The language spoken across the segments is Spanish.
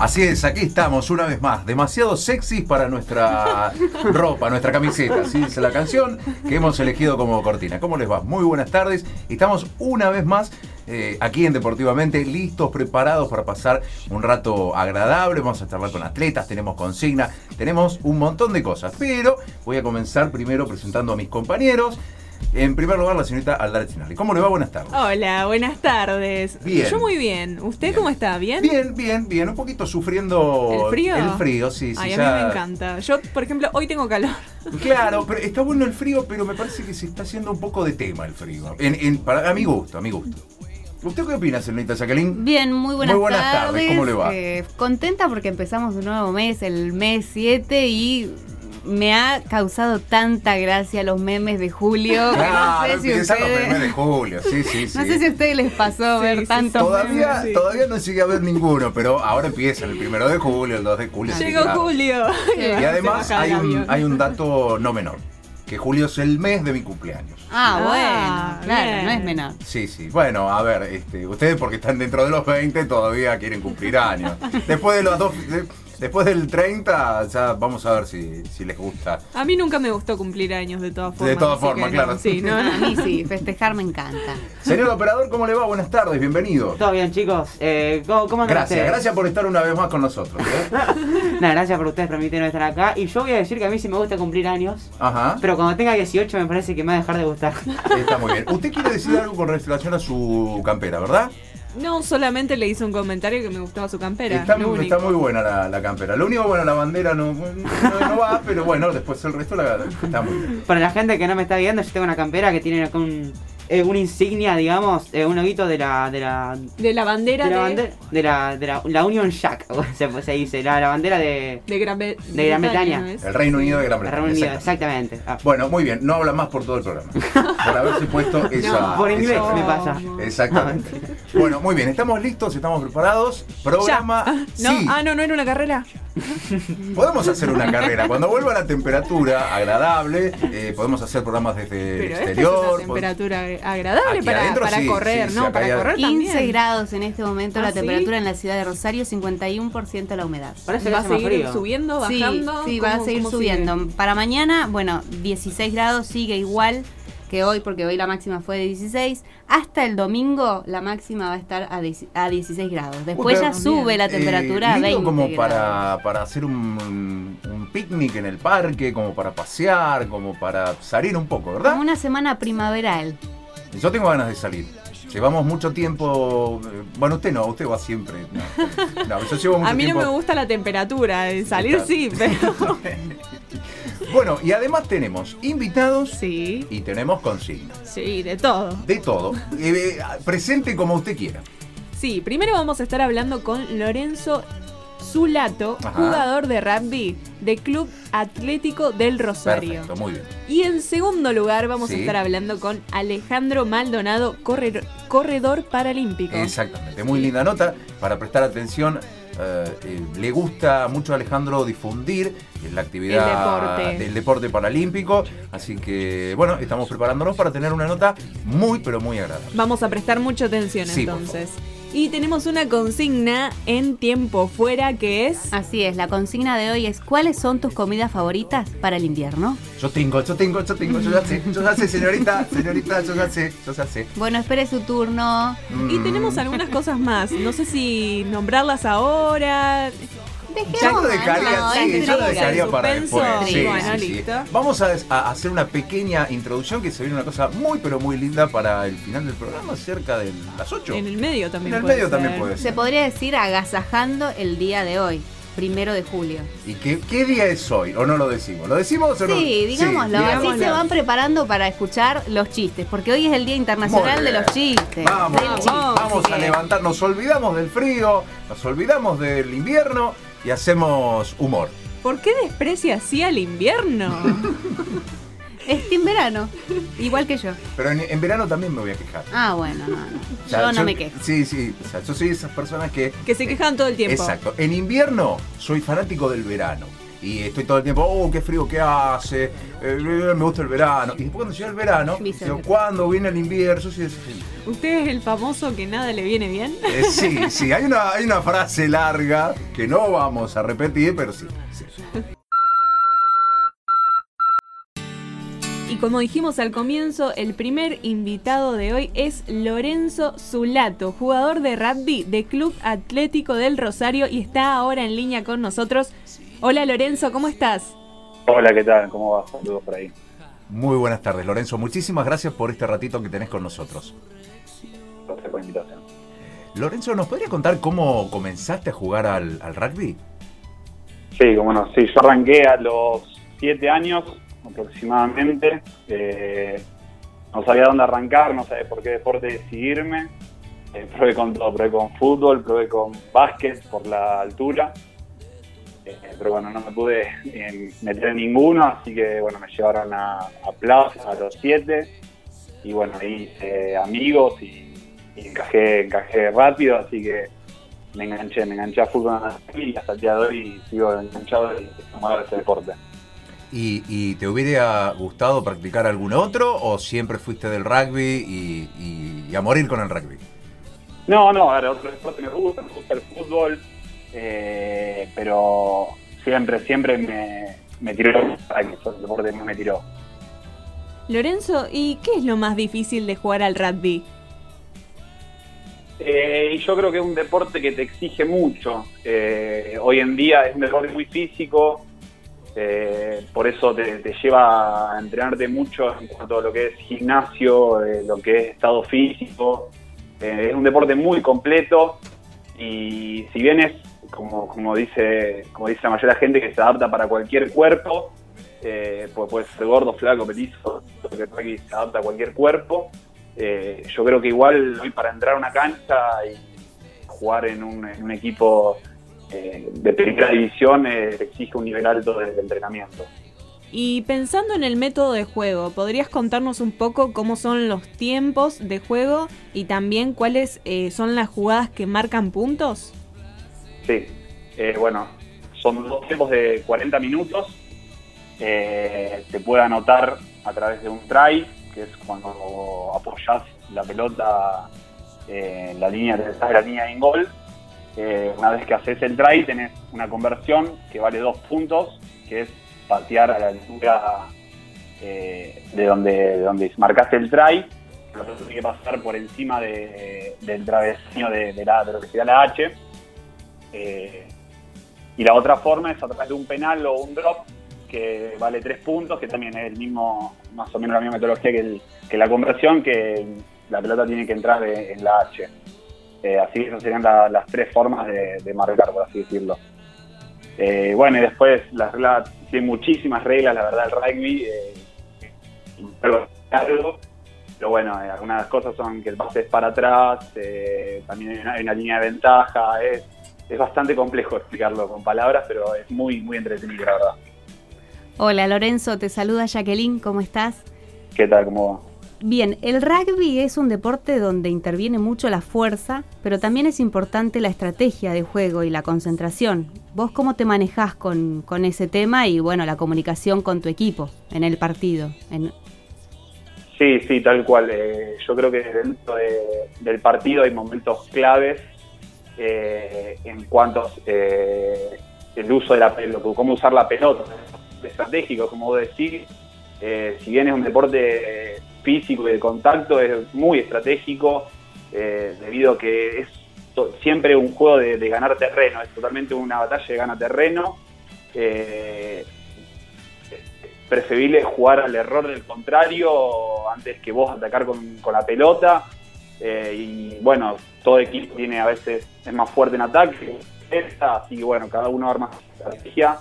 Así es, aquí estamos una vez más, demasiado sexy para nuestra ropa, nuestra camiseta, así dice la canción que hemos elegido como cortina. ¿Cómo les va? Muy buenas tardes. Estamos una vez más eh, aquí en Deportivamente, listos, preparados para pasar un rato agradable. Vamos a charlar con atletas, tenemos consigna, tenemos un montón de cosas. Pero voy a comenzar primero presentando a mis compañeros. En primer lugar, la señorita Aldara Chinali. ¿Cómo le va? Buenas tardes. Hola, buenas tardes. Bien. Yo muy bien. ¿Usted Bien. cómo está? ¿Bien? Bien, bien, bien. Un poquito sufriendo ¿El frío? El frío, sí, sí. Ay, a ya- mí me encanta. Yo, por ejemplo, hoy tengo calor. Claro, pero está bueno el frío, pero me parece que se está haciendo un poco de tema el frío. En, en- para, a mi gusto, a mi gusto. ¿Usted qué opina, señorita Jacqueline? Bien, muy buenas, Muy buenas tardes, ¿cómo le va? Eh, contenta porque empezamos un nuevo mes, el mes 7, y me ha causado tanta gracia los memes de julio. Claro, no sé si empiezan los ustedes- memes de julio, sí, sí, sí. No sé si a ustedes les pasó Sí, ver sí, tantos Todavía, memes. sí. todavía no llegué a ver ninguno, pero ahora empiezan el primero de julio, el 2 de julio. Llegó claro. Julio. Y además hay un, hay un dato no menor, que julio es el mes de mi cumpleaños. Ah, Ah, bueno, claro, bien. no es menor. Sí, sí. Bueno, a ver, este, ustedes porque están dentro de los 20 todavía quieren cumplir años. Después de los dos, de- después del 30 ya vamos a ver si, si les gusta. A mí nunca me gustó cumplir años, de todas formas. todas así formas, claro. Sí, no, A mí sí, festejar me encanta. Señor operador, ¿cómo le va? Buenas tardes, bienvenido. Todo bien, chicos. Eh, ¿Cómo, cómo andan Gracias, ustedes? gracias por estar una vez más con nosotros. ¿eh? Gracias por ustedes permitirme estar acá. Y yo voy a decir que a mí sí me gusta cumplir años. Ajá. Pero cuando tenga 18 me parece que me va a dejar de gustar. Está muy bien. Usted quiere decir algo con relación a su campera, ¿verdad? No, solamente le hice un comentario que me gustaba su campera. Está, lo único. está muy buena la, la campera. Lo único, bueno, la bandera no, no, no va, pero bueno, después el resto la, está muy bien. Para la gente que no me está viendo, yo tengo una campera que tiene acá un, eh, una insignia, digamos, eh, un loguito de la, de la, De la bandera de de, la, bandera, de la, de la, la Union Jack, se, se dice, la, la bandera de, de Gran, Be- De Gran Bretaña. ¿no? El Reino Unido de Gran Bretaña. Reino Unido, exactamente. exactamente. Ah, Bueno, muy bien, no habla más por todo el programa. Por haberse puesto esa. por inglés esa- me pasa. Exactamente. Bueno, muy bien, estamos listos, estamos preparados. Programa. Ya. ¿No? Sí, Ah, no, no era una carrera. podemos hacer una carrera. Cuando vuelva la temperatura agradable, eh, podemos hacer programas desde el Pero esta es exterior. una temperatura agradable Aquí para, adentro para sí, correr, sí, ¿no? para correr 15 también. grados en este momento ¿Ah, la sí? temperatura en la ciudad de Rosario, 51% la humedad. parece que ¿Va a seguir frío. subiendo, Sí, bajando? sí, va a ¿Cómo- seguir subiendo. sigue? Para mañana, bueno, 16 grados sigue igual que hoy, porque hoy la máxima fue de 16. Hasta el domingo la máxima va a estar a, 10 a 16 grados. Después ya sube la Eh, temperatura a lindo 20 como grados. para, para hacer un, un picnic en el parque, como para pasear, como para salir un poco, ¿verdad? Como una semana primaveral. Yo tengo ganas de salir. Llevamos mucho tiempo. eh, Bueno, usted no, usted va siempre. No, no, yo llevo mucho A mí no tiempo. me gusta la temperatura, salir sí, pero... bueno, y además tenemos invitados sí, y tenemos consignas. sí, de todo. De todo. Eh, presente como usted quiera. Sí, primero vamos a estar hablando con Lorenzo Zulato, Ajá. jugador de rugby de Club Atlético del Rosario. Perfecto, muy bien. Y en segundo lugar vamos a estar hablando con Alejandro Maldonado, corredor paralímpico. Exactamente, muy linda nota para prestar atención. Eh, eh, le gusta mucho a Alejandro difundir la actividad El deporte. del deporte paralímpico, así que bueno, estamos preparándonos para tener una nota muy pero muy agradable. Vamos a prestar mucha atención Sí, entonces. Y tenemos una consigna en tiempo fuera que es... Así es, la consigna de hoy es ¿cuáles son tus comidas favoritas para el invierno? Yo tengo, yo tengo, yo tengo, yo ya sé, yo ya sé, señorita, señorita, yo ya sé, yo ya sé. Bueno, espere su turno. Y tenemos algunas cosas más. No sé si nombrarlas ahora. Yo lo dejaría, no, sí, es yo lo intriga, dejaría para después. Sí, Bueno, sí, sí. listo. Vamos a, a hacer una pequeña introducción que se viene una cosa muy pero muy linda para el final del programa, cerca de las 8. En el medio también En el puede medio ser. también puede ser. Se podría decir agasajando el día de hoy, primero de julio. ¿Y qué, qué día es hoy? ¿O no lo decimos? ¿Lo decimos o no? Sí, digámoslo. Así digámoslo. se van preparando para escuchar los chistes, porque hoy es el Día Internacional de los Chistes. Vamos, vamos, vamos Así a levantar, nos olvidamos del frío, nos olvidamos del invierno y hacemos humor. ¿Por qué desprecia así al invierno? Es en verano, igual que yo. Pero en, en verano también me voy a quejar. Ah, bueno, no, no. O sea, Yo no me quejo. Sí, sí, o sea, yo soy de esas personas que que se quejan todo el tiempo. Exacto. En invierno soy fanático del verano. Y estoy todo el tiempo, oh, qué frío que hace, eh, me gusta el verano. Y después cuando llega el verano, digo, ¿cuándo viene el invierno? Sí, sí, ¿Usted es el famoso que nada le viene bien? Eh, sí, sí, hay una, hay una frase larga que no vamos a repetir, pero sí. sí. Y como dijimos al comienzo, el primer invitado de hoy es Lorenzo Zulato, jugador de rugby de Club Atlético del Rosario y está ahora en línea con nosotros. Hola Lorenzo, ¿cómo estás? Hola, ¿qué tal? ¿Cómo va? Saludos por ahí. Muy buenas tardes, Lorenzo. Muchísimas gracias por este ratito que tenés con nosotros. Gracias por la invitación. Lorenzo, ¿nos podrías contar cómo comenzaste a jugar al, al rugby? Sí, como no, sí, yo arranqué a los 7 años aproximadamente. Eh, no sabía dónde arrancar, no sabía por qué deporte decidirme. Eh, probé con todo, probé con fútbol, probé con básquet por la altura. Eh, pero bueno, no me pude eh, meter en ninguno, así que bueno, me llevaron a, a Plaza a los 7. Y bueno, ahí hice amigos y, y encajé, encajé rápido, así que me enganché, me enganché a fútbol y hasta el día de hoy sigo enganchado y de ese deporte. ¿Y, y te hubiera gustado practicar algún otro o siempre fuiste del rugby y, y- y a morir con el rugby? No, no, a ver, otro deporte me gusta, me gusta el fútbol, eh, pero siempre, siempre me, me tiró fue el deporte me tiró. Lorenzo, ¿y qué es lo más difícil de jugar al rugby? Eh, y yo creo que es un deporte que te exige mucho. Eh, hoy en día es un deporte muy físico, eh, por eso te, te lleva a entrenarte mucho en cuanto a lo que es gimnasio, eh, lo que es estado físico. Eh, es un deporte muy completo y si bien es, como, como, dice, como dice la mayoría de la gente, que se adapta para cualquier cuerpo, eh, pues puede ser gordo, flaco, petizo, que se adapta a cualquier cuerpo. Eh, yo creo que igual hoy para entrar a una cancha y jugar en un, equipo eh, de primera división eh, exige un nivel alto de, de entrenamiento. Y pensando en el método de juego, ¿podrías contarnos un poco cómo son los tiempos de juego y también cuáles son las jugadas que marcan puntos? Sí, eh, bueno, son dos tiempos de 40 minutos. Eh, se puede anotar a través de un try, que es cuando apoyas la pelota eh, en la línea de detrás de la línea de gol. Eh, una vez que haces el try, tenés una conversión que vale dos puntos, que es patear a la altura eh, de, donde, de donde marcaste el try. Pelota tiene que pasar por encima de- del travesaño de la, de lo que sería la H. Eh, y la otra forma es a través de un penal o un drop que vale tres puntos, que también es el mismo, más o menos la misma metodología que, la conversión, que la pelota tiene que entrar de- en la H. Eh, así esas serían la- las tres formas de, de marcar, por así decirlo. Eh, bueno, y después las reglas, tiene muchísimas reglas, la verdad, el rugby. eh, largo, pero bueno, eh, algunas cosas son que el pase es para atrás, eh, también hay una, hay una línea de ventaja, es, es bastante complejo explicarlo con palabras, pero es muy, muy entretenido, la verdad. Hola Lorenzo, te saluda Jacqueline, ¿cómo estás? ¿Qué tal? ¿Cómo va? Bien, el rugby es un deporte donde interviene mucho la fuerza, pero también es importante la estrategia de juego y la concentración. ¿Vos cómo te manejás con, con ese tema y bueno, la comunicación con tu equipo en el partido? En- Sí, sí, tal cual. Eh, yo creo que dentro de- del partido hay momentos claves eh, en cuanto eh, el uso de la pelota, cómo usar la pelota, estratégico, como vos decís. Eh, si bien es un deporte eh, físico y de contacto, es muy estratégico, debido a que es siempre un juego de, ganar terreno, es totalmente una batalla de ganar terreno. Eh, preferible jugar al error del contrario antes que vos atacar con la pelota. Eh, y bueno, todo equipo tiene a veces es más fuerte en ataque, así que bueno, cada uno arma su estrategia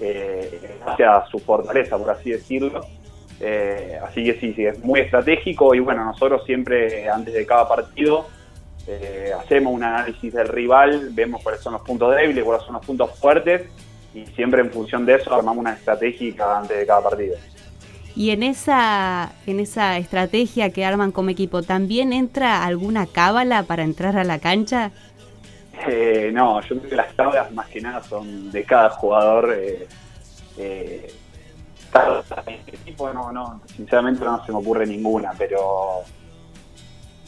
eh, hacia su fortaleza, por así decirlo. Eh, así que sí, sí, es muy estratégico y bueno, nosotros siempre antes de cada partido eh, hacemos un análisis del rival, vemos cuáles son los puntos débiles, cuáles son los puntos fuertes y siempre en función de eso armamos una estrategia antes de cada partido. Y en esa, en esa estrategia que arman como equipo, ¿también entra alguna cábala para entrar a la cancha? Eh, no, yo creo que las tablas más que nada son de cada jugador. eh, Eh, no, no, sinceramente no se me ocurre ninguna, pero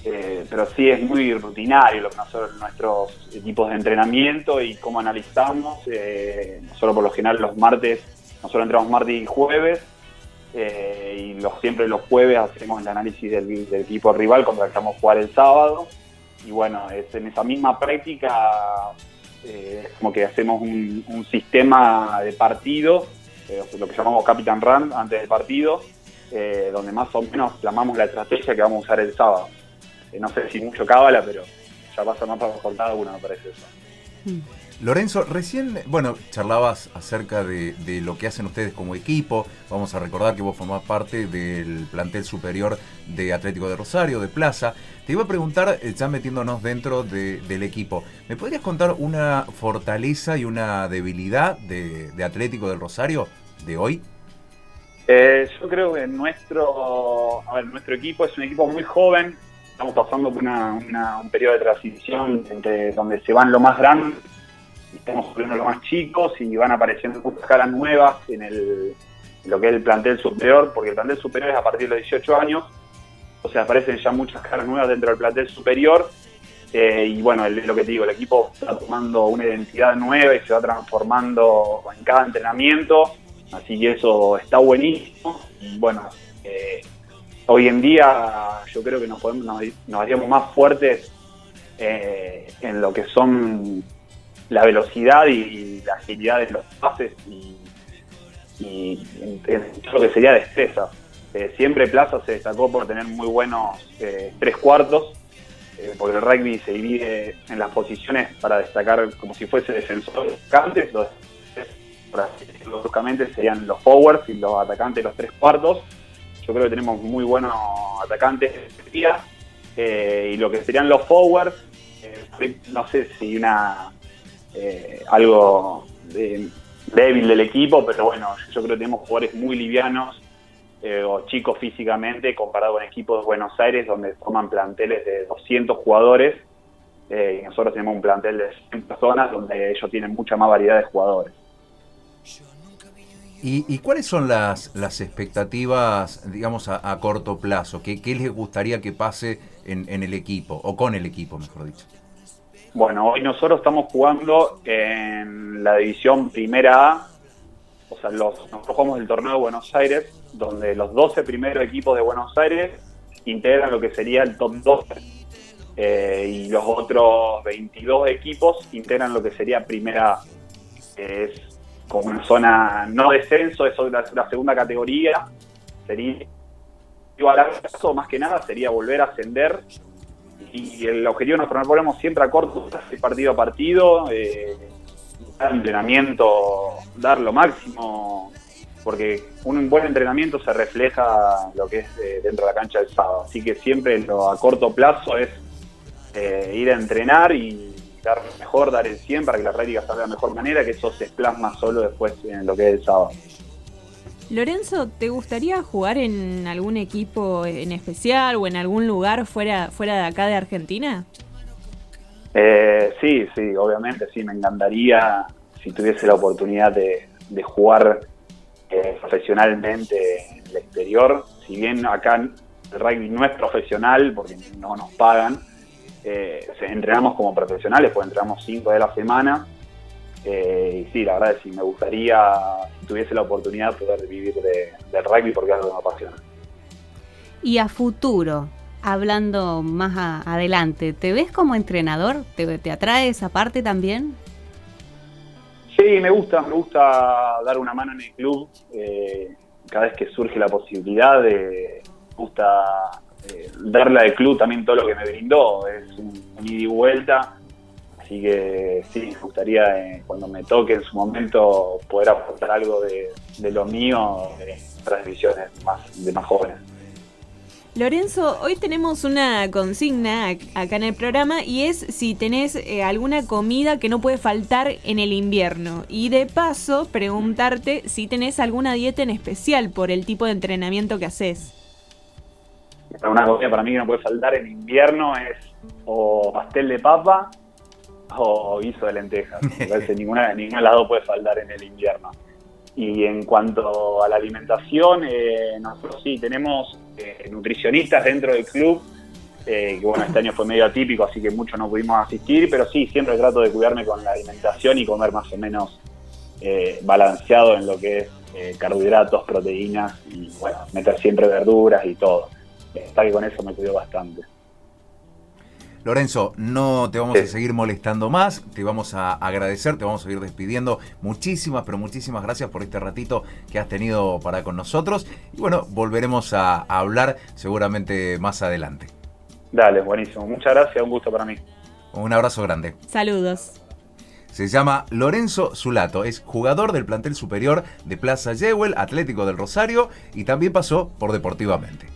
eh, pero sí es muy rutinario lo que nosotros, nuestros equipos de entrenamiento y cómo analizamos. Eh, nosotros por lo general los martes, nosotros entramos martes y jueves eh, y los, siempre los jueves hacemos el análisis del, equipo rival cuando estamos jugar el sábado. Y bueno, es en esa misma práctica es como que hacemos un, sistema de partido, lo que llamamos Captain Run antes del partido, donde más o menos plasmamos la estrategia que vamos a usar el sábado. Eh, no sé si mucho cábala, pero ya pasa más para cada uno, me parece eso. Mm. Lorenzo, recién, bueno, charlabas acerca de, lo que hacen ustedes como equipo. Vamos a recordar que vos formás parte del plantel superior de Atlético de Rosario, de Plaza. Te iba a preguntar, eh, ya metiéndonos dentro del equipo, ¿me podrías contar una fortaleza y una debilidad de, Atlético de Rosario de hoy? Eh, yo creo que nuestro, nuestro equipo es un equipo muy joven, estamos pasando por un periodo de transición entre donde se van lo más grandes y estamos subiendo los más chicos y van apareciendo muchas caras nuevas en, el, lo que es el plantel superior, porque el plantel superior es a partir de los 18 años, o sea, aparecen ya muchas caras nuevas dentro del plantel superior. Eh, y bueno, lo que te digo, el equipo está tomando una identidad nueva y se va transformando en cada entrenamiento, así que eso está buenísimo. Y bueno, eh, hoy en día yo creo que nos, haríamos más fuertes eh, en lo que son la velocidad y, la agilidad de los pases y, en, lo que sería destreza. Eh, siempre Plaza se destacó por tener muy buenos eh, tres cuartos, porque el rugby se divide en las posiciones para destacar como si fuese defensor atacantes, los, bruscamente serían los forwards y los atacantes los tres cuartos yo creo que tenemos muy buenos atacantes eh, y lo que serían los forwards, eh, no sé si una eh, algo débil del equipo, pero bueno, yo creo que tenemos jugadores muy livianos o chicos físicamente comparado con equipos de Buenos Aires donde forman planteles de 200 jugadores y nosotros tenemos un plantel de 100 personas donde ellos tienen mucha más variedad de jugadores. ¿Y, cuáles son las, las expectativas, digamos, a, corto plazo? ¿Qué, les gustaría que pase en, el equipo, o con el equipo, mejor dicho? Bueno, hoy nosotros estamos jugando en la división Primera A, o sea, los, nosotros jugamos el torneo de Buenos Aires, donde los 12 primeros equipos de Buenos Aires integran lo que sería el top 12. Eh, y los otros 22 equipos integran lo que sería Primera A, que es como una zona no descenso, eso es la, segunda categoría, sería a largo plazo más que nada sería volver a ascender. Y el objetivo nos proponemos siempre a corto partido a partido, eh, dar entrenamiento, dar lo máximo, porque un buen entrenamiento se refleja lo que es eh, dentro de la cancha del sábado, así que siempre lo a corto plazo es eh, ir a entrenar y dar mejor, dar el 100 para que la práctica salga de mejor manera, que eso se plasma solo después en lo que es el sábado. Lorenzo, ¿te gustaría jugar en algún equipo en especial o en algún lugar fuera, fuera de acá de Argentina? Eh, sí, sí, obviamente, sí, me encantaría si tuviese la oportunidad de, jugar eh, profesionalmente en el exterior. Si bien acá el rugby no es profesional porque no nos pagan, eh, entrenamos como profesionales, pues entrenamos cinco de la semana. Eh, y sí, la verdad es que me gustaría, si tuviese la oportunidad, poder vivir de, del rugby porque es algo que me apasiona. Y a futuro, hablando más adelante, ¿te ves como entrenador? ¿Te, atrae esa parte también? Sí, me gusta, me gusta dar una mano en el club. Eh, cada vez que surge la posibilidad, de, me gusta eh, darle al club también todo lo que me brindó. Es un, ida y vuelta. Así que sí, me gustaría eh, cuando me toque en su momento poder aportar algo de, lo mío en otras más, de más jóvenes. Lorenzo, hoy tenemos una consigna acá en el programa y es si tenés eh, alguna comida que no puede faltar en el invierno. Y de paso, preguntarte si tenés alguna dieta en especial por el tipo de entrenamiento que haces una comida para mí que no puede faltar en invierno es o pastel de papa o guiso de lentejas. Me parece ninguna, ninguna de las dos puede faltar en el invierno. Y en cuanto a la alimentación, eh, nosotros sí tenemos eh, nutricionistas dentro del club, eh, que bueno, este año fue medio atípico, así que muchos no pudimos asistir, pero sí, siempre trato de cuidarme con la alimentación y comer más o menos eh, balanceado en lo que es carbohidratos, proteínas y bueno, meter siempre verduras y todo. Está que con eso me cuido bastante. Lorenzo, no te vamos a seguir molestando más, te vamos a agradecer, te vamos a ir despidiendo. Muchísimas, pero muchísimas gracias por este ratito que has tenido para con nosotros. Y bueno, volveremos a, a hablar seguramente más adelante. Dale, buenísimo. Muchas gracias, un gusto para mí. Un abrazo grande. Saludos. Se llama Lorenzo Zulato, es jugador del plantel superior de Plaza Yewell, Atlético del Rosario, y también pasó por Deportivamente.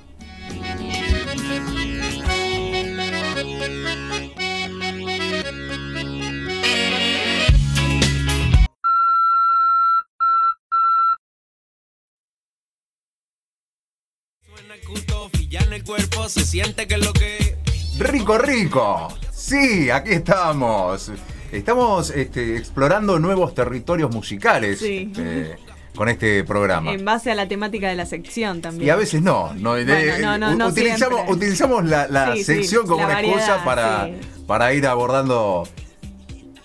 Se siente que es lo que Rico, rico. Sí, aquí estamos. Estamos este, explorando nuevos territorios musicales Sí. eh, con este programa. En base a la temática de la sección también. Y a veces no. no, Bueno, eh, no, no, utilizamos, la, la Sí, sí, sección como la una variedad, excusa para, sí. para ir abordando.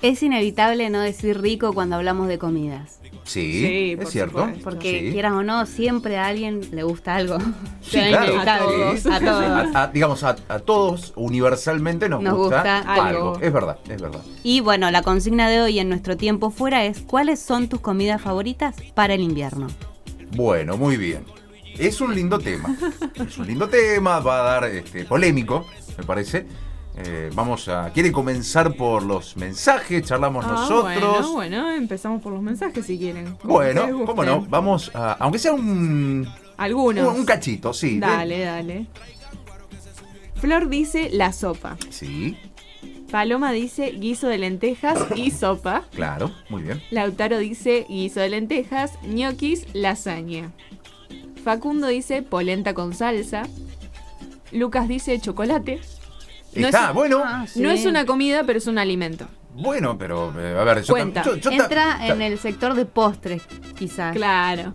Es inevitable no decir rico cuando hablamos de comidas. Sí, Sí, es por cierto. supuesto. Porque Sí. quieras o no, siempre a alguien le gusta algo. Sí, claro. A todos. A- a- digamos, a, a todos universalmente nos, Nos gusta, gusta algo. algo. Es verdad, es verdad. Y bueno, la consigna de hoy en nuestro tiempo fuera es ¿cuáles son tus comidas favoritas para el invierno? Bueno, muy bien. Es un lindo tema. Es un lindo tema, va a dar este, polémico, me parece. Eh, vamos a. ¿Quiere comenzar por los mensajes? Charlamos Ah, nosotros. Bueno, bueno, empezamos por los mensajes si quieren. Bueno, cómo no, vamos a. Aunque sea un. Algunos. Un, un cachito, sí. Dale, dale. Flor dice la sopa. Sí, Paloma dice guiso de lentejas y sopa. claro, muy bien. Lautaro dice guiso de lentejas, ñoquis, lasaña. Facundo dice polenta con salsa. Lucas dice chocolate. No Está, es- bueno. Ah, sí. No es una comida, pero es un alimento. Bueno, pero eh, a ver, yo, Cuenta. tam- yo- yo ta- Entra ta- en el sector de postres, quizás. Claro.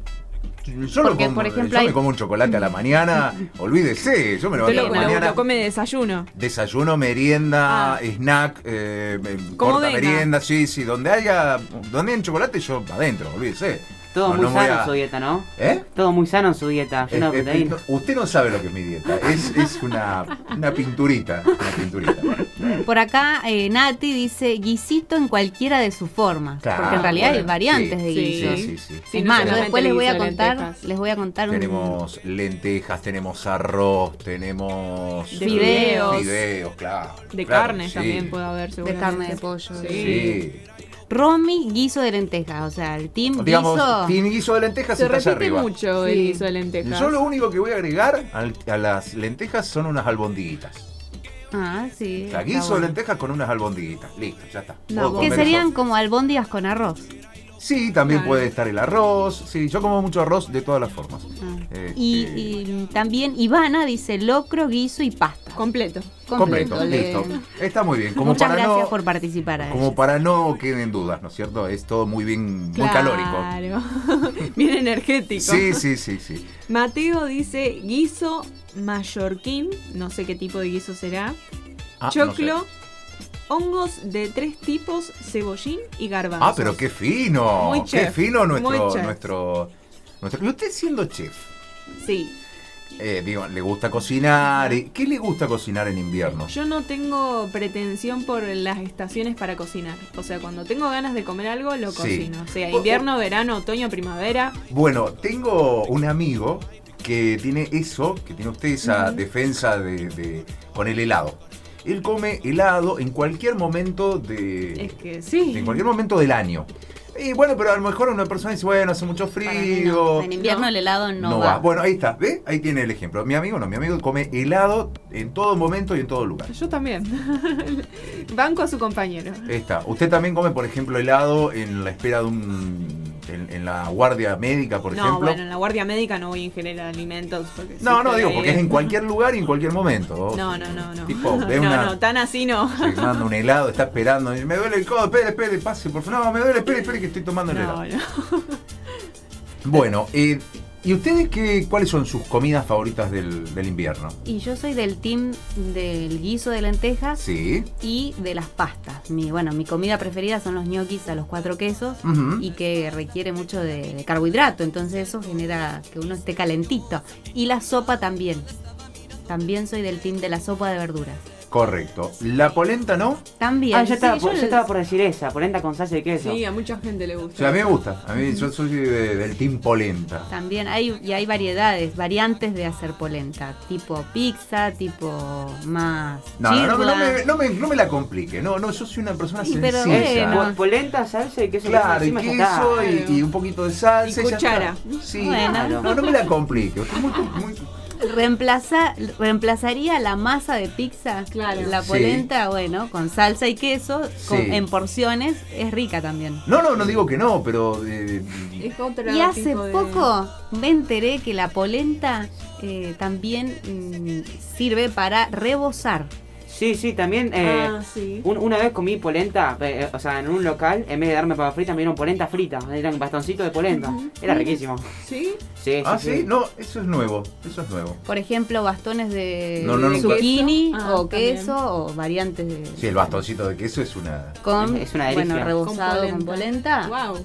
yo lo porque, como- por ejemplo, yo hay- me como un chocolate a la mañana, olvídese, yo me lo, a la lo- mañana. lo come de desayuno. Desayuno, merienda, Ah. snack, eh, eh, Como corta venga. merienda, sí, sí, donde haya, donde haya chocolate yo adentro, olvídese. Todo No, muy no sano a- en su dieta, ¿no? ¿Eh? Todo muy sano en su dieta, lleno de proteína. no, usted no sabe lo que es mi dieta, es, es una, una pinturita, una pinturita. Por acá eh, Nati dice guisito en cualquiera de sus formas. Claro, porque en realidad hay bueno, variantes sí, de sí, guiso. Sí, sí, sí. Sí, es más, yo después les voy a de contar, lentejas. les voy a contar un Tenemos lentejas, tenemos arroz, tenemos De fideos. fideos, claro. De claro, carne sí. también puede haber, de seguramente. carne de pollo. Sí. Romy, guiso de lentejas, o sea, el team Digamos, guiso. de lentejas Se está allá repite arriba. mucho el Sí. guiso de lentejas. Yo lo único que voy a agregar al- a las lentejas son unas albondiguitas. Ah, sí. O sea, está guiso de bueno. lentejas con unas albondiguitas. Listo, ya está. No, Que comer serían eso. como albóndigas con arroz. Sí, también Claro. puede estar el arroz. Sí, yo como mucho arroz de todas las formas. Ah. Eh, Y, eh, y también Ivana dice locro, guiso y pasta. Completo. completo, le- listo. Está muy bien. Como Muchas para gracias no, por participar. como ellos. para no queden dudas, ¿no es cierto? Es todo muy bien, muy Claro. calórico. Bien energético. Sí, sí, sí, sí. Mateo dice guiso mallorquín. No sé qué tipo de guiso será. Ah, no Choclo. sé. Hongos de tres tipos, cebollín y garbanzos. Ah, pero qué fino. Muy qué chef, fino nuestro, muy nuestro, nuestro. Y usted siendo chef, Sí. eh, digo, le gusta cocinar. ¿Qué le gusta cocinar en invierno? Yo no tengo pretensión por las estaciones para cocinar. O sea, cuando tengo ganas de comer algo, lo Sí. cocino. O sea, invierno, verano, otoño, primavera. Bueno, tengo un amigo que tiene eso, que tiene usted esa defensa de, de- con el helado. Él come helado en cualquier momento de, Es que sí. en cualquier momento del año. Y bueno, pero a lo mejor una persona dice, bueno, hace mucho frío. no. En invierno No. el helado no, No va. va. Bueno, ahí está, ¿ve? Ahí tiene el ejemplo. Mi amigo no, mi amigo come helado en todo momento y en todo lugar. Yo también. Banco a su compañero. Ahí está. ¿Usted también come, por ejemplo, helado en la espera de un. En, en la guardia médica, por no, ejemplo? bueno, en la guardia médica no voy a ingerir alimentos. Porque No, no, digo, porque es en cualquier lugar y en cualquier momento. No, no, no, no. Tipo, no, una. no, tan así no. Se manda un helado, está esperando. y Me duele el codo, espere, espere, pase, por favor. No, me duele, espere, espere, que estoy tomando el helado. No, no. Bueno, eh, ¿y ustedes qué, cuáles son sus comidas favoritas del, del invierno? Y yo soy del team del guiso de lentejas Sí. y de las pastas. Mi, bueno, mi comida preferida son los ñoquis a los cuatro quesos y que requiere mucho de, de carbohidrato, entonces eso genera que uno esté calentito. Y la sopa también. También soy del team de la sopa de verduras. Correcto. La polenta, ¿no? También. Ah, yo estaba, Sí, por, yo yo les- estaba por decir esa, polenta con salsa de queso. Sí, a mucha gente le O gusta. sea, a mí me gusta. A mí yo soy de- del team polenta. También hay, y hay variedades, variantes de hacer polenta, tipo pizza, tipo más No, no, no, no me, no, me, no me la complique. No, no, yo soy una persona Y pero sencilla. Polenta, salsa y queso Claro, y queso y, y un poquito de salsa. Y ya cuchara. está. Sí, Bueno. claro. no, no me la complique. Muy, muy- Reemplaza, reemplazaría la masa de pizza, Claro. la Sí. polenta, bueno, con salsa y queso, con- Sí. en porciones, es rica también. No, no, no digo que no, pero eh, Es otro Y hace tipo de- poco me enteré que la polenta eh, también mm, sirve para rebozar. Sí, sí, también. eh, Ah, sí. un- una vez comí polenta, eh, eh, o sea, en un local, en vez de darme papa frita, me dieron polenta frita. Me dieron bastoncito de polenta. Era riquísimo. ¿Sí? Sí, ah, sí, no, eso es nuevo, eso es nuevo. Por ejemplo, bastones de No, no, nunca- zucchini Ah, o también. queso o variantes de... Sí, el bastoncito de queso es una. con, Es una delicia. bueno, rebozado con polenta. Wow.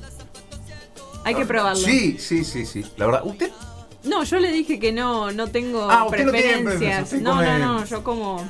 Hay que probarlo. Sí, sí, sí, sí. La verdad, usted No, yo le dije que no, no tengo Ah, usted no tiene preferencias. no, come- no, no, yo como.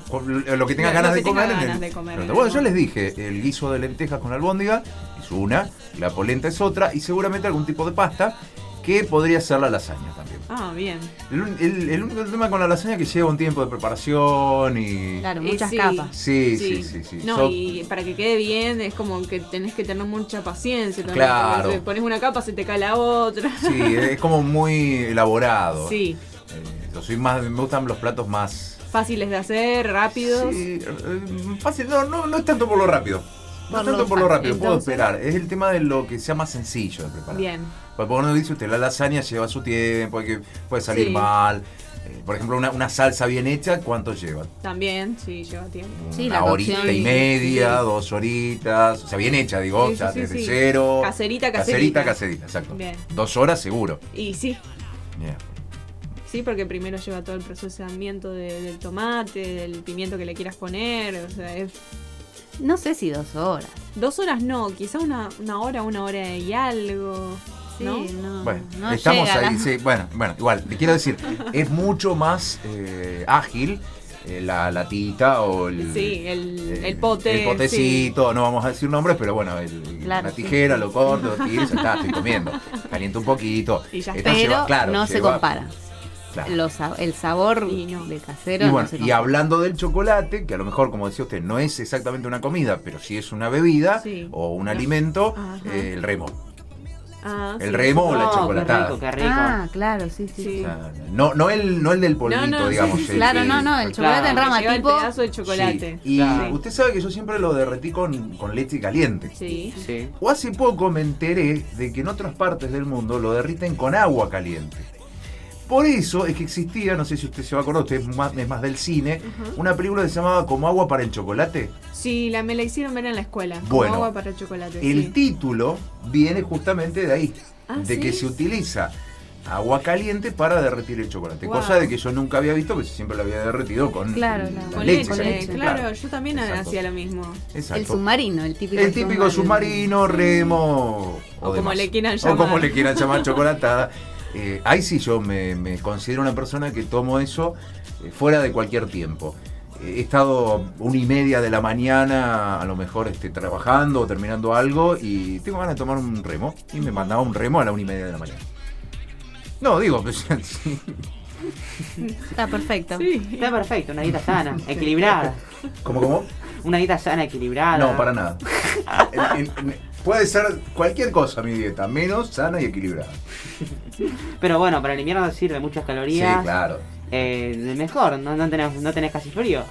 lo que tenga Lo- ganas lo de tenga comer. ganas el- de comer, bueno, yo les dije, el guiso de lentejas con albóndiga es una, la polenta es otra y seguramente algún tipo de pasta que podría ser la lasaña también. Ah, bien. El, un- el- el único tema con la lasaña es que lleva un tiempo de preparación y... Claro, muchas sí. capas. Sí, sí, sí, sí. No, So- y para que quede bien es como que tenés que tener mucha paciencia también. Claro. porque si pones una capa, se te cae la otra. Sí, es como muy elaborado. Sí. Eh, yo soy más, me gustan los platos más... Fáciles de hacer, rápidos. Sí, eh, fácil, no, no, no es tanto por lo rápido. No Por es tanto por lo rápido, puedo esperar. Es el tema de lo que sea más sencillo de preparar. Bien. Porque uno dice usted, la lasaña lleva su tiempo, hay que, puede salir Sí. mal. Eh, por ejemplo, una, una salsa bien hecha, ¿cuánto lleva? También, sí, lleva tiempo. Sí, una la horita cocción. y media, Sí. dos horitas. O sea, bien hecha, digo, Sí, o sea, desde sí. cero. Caserita, Caserita, caserita. caserita, exacto. Bien. Dos horas seguro. Y sí, Bien. sí, porque primero lleva todo el procesamiento de- del tomate, del pimiento que le quieras poner. O sea, es. No sé si dos horas. Dos horas no, quizá una, una hora, una hora y algo. Sí, ¿No? no, Bueno, no estamos llega ahí, la- sí, bueno, bueno, igual, te quiero decir, es mucho más eh, ágil eh, la latita o el, Sí, el, eh, el pote. el potecito, no vamos a decir nombres, pero bueno, el- Claro, la sí. tijera, lo corto, lo tiro, ya está, estoy comiendo. Calienta un poquito. Y ya. Pero lleva- claro, no se compara. claro. Los sa- el sabor Y no. de casero Y bueno, no se y hablando del chocolate, que a lo mejor, como decía usted, no es exactamente una comida, pero sí es una bebida Sí. o un alimento, eh, el remo. Ah, El sí. remo o la No, chocolatada. Qué rico, qué rico. Ah, claro, sí, sí. Sí. O sea, no, no, el, no el del polvito, No, no, digamos. sí, sí, el- Claro, el- no, no, el chocolate en rama Lleva el tipo. pedazo de chocolate. Sí, Y Claro. usted sabe que yo siempre lo derretí con, con leche caliente. Sí. Sí. O hace poco me enteré de que en otras partes del mundo lo derriten con agua caliente. Por eso es que existía, no sé si usted se va a acordar, usted es más, es más del cine, una película que se llamaba Como agua para el chocolate. Sí, la, me la hicieron ver en la escuela. como Bueno, agua para el chocolate. El sí. título viene justamente de ahí, Ah, de ¿sí? que se utiliza agua caliente para derretir el chocolate. Wow. Cosa de que yo nunca había visto, porque siempre lo había derretido con Claro, la- la Con leche. con leche, claro, yo también Exacto. hacía lo mismo. Exacto. El submarino, el típico El típico submarino, remo. O como le quieran O llamar. como le quieran llamar chocolatada. Eh, ahí sí yo me, me considero una persona que tomo eso eh, fuera de cualquier tiempo. Eh, He estado una y media de la mañana, a lo mejor este, trabajando o terminando algo, y tengo ganas de tomar un remo. Y me mandaba un remo a la una y media de la mañana. No, digo, pues, sí. Está perfecto. Sí. Está perfecto, una dieta sana, equilibrada. ¿Cómo, cómo? Una dieta sana, equilibrada. No, para nada. En- en- en- puede ser cualquier cosa mi dieta, menos sana y equilibrada. Pero bueno, para el invierno sirve muchas calorías. Sí, claro. Eh, de mejor, no, no, tenés, no tenés casi frío.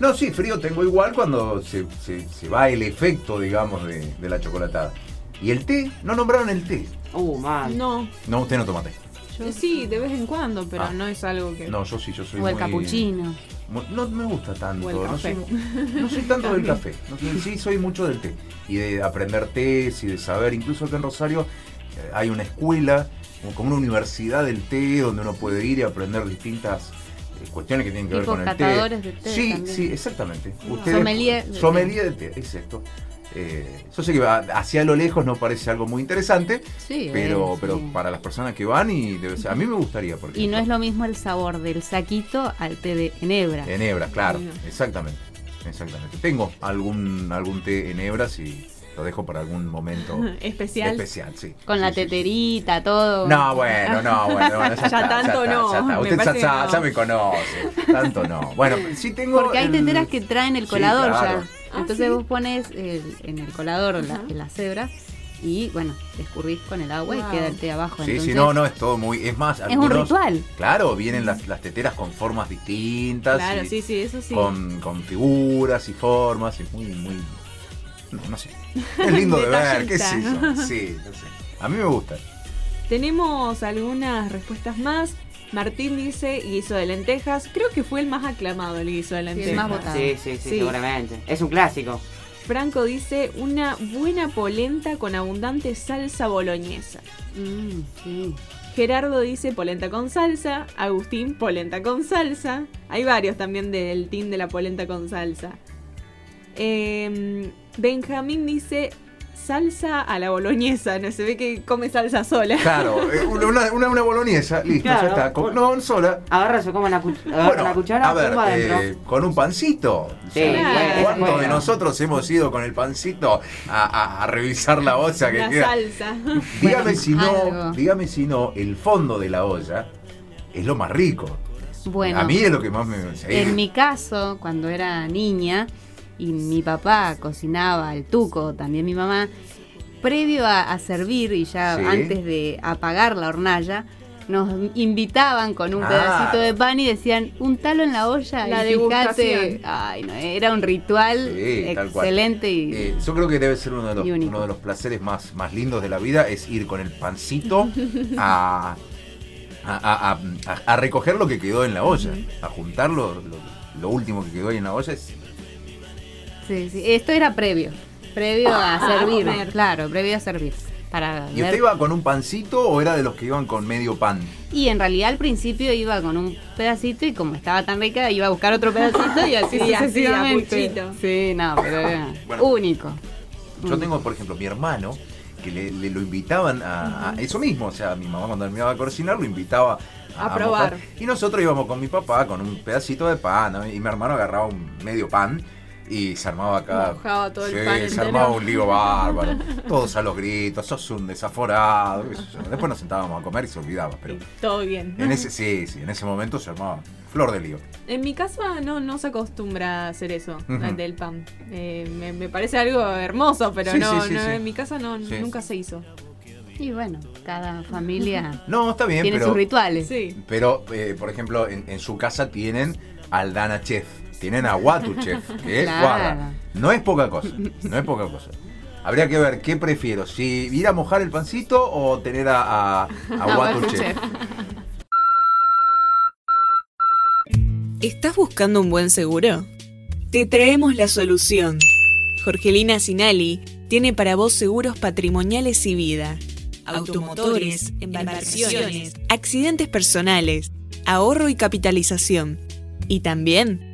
No, sí, frío tengo igual cuando se, se- se va el efecto, digamos, de, de la chocolatada. ¿Y el té? No nombraron el té. Uh, mal. No, No, usted no toma té. Yo sí, de vez en cuando, pero Ah. no es algo que. No, yo sí, yo soy O el muy- capuchino. no me gusta tanto. O el no, café. soy, no soy tanto del café. No soy- sí, soy mucho del té. Y de aprender tés y de saber. Incluso acá en Rosario eh, hay una escuela, como una universidad del té, donde uno puede ir y aprender distintas eh, cuestiones que tienen que ver Tipo con el té. catadores de té Sí, también. sí, exactamente. Ah. Ustedes- Sommelier de sommelier de té, exacto. Eh, yo sé que va- hacia lo lejos no parece algo muy interesante, Sí, pero, eh, pero sí. para las personas que van y debe ser- a mí me gustaría porque Y no es lo mismo el sabor del saquito al té de enebra. en hebras, claro, no. exactamente, exactamente. Tengo algún algún té en hebras y lo dejo para algún momento Especial. especial, sí. Con Sí, la teterita, todo. No, bueno, no, bueno, bueno, ya, Ya está, tanto está, no, ya está. me Usted ya, no. me conoce, tanto no. Bueno, sí tengo. Porque hay el- teteras que traen el colador claro. ya. Ah, Entonces ¿sí? vos pones el- en el colador la, Ajá. las hebras y bueno, te escurrís con el agua Wow. y queda el té abajo. Sí, Entonces, sí, no, no, es todo muy. Es más, Es un ritual. Claro, vienen las, las teteras con formas distintas. Claro, y sí, sí, eso sí. Con, con figuras y formas. Y muy, muy. No, no sé. Es lindo de ver, qué sé yo. Sí, no sé. A mí me gusta. Tenemos algunas respuestas más. Martín dice guiso de lentejas. Creo que fue el más aclamado el guiso de el lentejas. más votado. Sí, sí, sí, Sí. seguramente. Es un clásico. Franco dice una buena polenta con abundante salsa boloñesa. Mm, sí. Gerardo dice polenta con salsa. Agustín, polenta con salsa. Hay varios también del team de la polenta con salsa. Em, Benjamín dice salsa a la boloñesa. No se ve que come salsa sola. Claro, eh, una, una, una boloñesa, listo, Claro, ya está. Con- no, sola. Agarra, se come Bueno, la cuchara, a ver, eh, con un pancito. Sí, ¿Cuántos bueno. de nosotros hemos ido con el pancito a, a- a revisar la olla que La queda? salsa. Dígame Bueno, si no, algo. dígame si no, el fondo de la olla es lo más rico. Bueno, a mí es lo que más me sí. en mi caso, cuando era niña y mi papá cocinaba el tuco, también mi mamá, previo a, a servir y ya Sí. antes de apagar la hornalla, nos invitaban con un Ah. pedacito de pan y decían, un talo en la olla La y degustación. fíjate, ay, no, era un ritual Sí, excelente y Eh, yo creo que debe ser uno de los, uno de los placeres más, más lindos de la vida, es ir con el pancito a, a, a- a- a recoger lo que quedó en la olla, a juntar lo, lo- lo último que quedó ahí en la olla. Es, Sí, sí. Esto era previo, previo a Ah, servir, claro, previo a servir. Para ¿Y ver- usted iba con un pancito o era de los que iban con medio pan? Y en realidad al principio iba con un pedacito y como estaba tan rica iba a buscar otro pedacito y así Sí, así, sucesivamente. a puchito. Sí, no, pero era Bueno. único. Yo Mm. tengo, por ejemplo, mi hermano, que le, le lo invitaban a, a eso mismo. O sea, mi mamá cuando terminaba de cocinar lo invitaba a, A probar. mojar. Y nosotros íbamos con mi papá con un pedacito de pan. ¿no? Y mi hermano agarraba un medio pan y se armaba acá. Mojaba todo el Sí, pan se entero. armaba un lío bárbaro. Todos a los gritos, sos un desaforado. qué sé yo. Después nos sentábamos a comer y se olvidaba. Pero Todo bien. en ese, sí, sí, en ese momento se armaba flor de lío. En mi casa no, no se acostumbra a hacer eso, el del pan. Eh, me, me parece algo hermoso, pero Sí, no, sí, sí, no, sí. en mi casa no, Sí. nunca se hizo. Y bueno, cada familia No, está bien, tiene pero. sus rituales. Sí. Pero, eh, por ejemplo, en, en su casa tienen Aldana Chef, tienen a Watu Chef, que es Claro. guarda. No es poca cosa, no es poca cosa. Habría que ver qué prefiero, si ir a mojar el pancito o tener a, a, a A Watu Watu Chef. Chef. ¿Estás buscando un buen seguro? Te traemos la solución. Jorgelina Sinali tiene para vos seguros patrimoniales y vida, automotores, embarcaciones, accidentes personales, ahorro y capitalización. Y también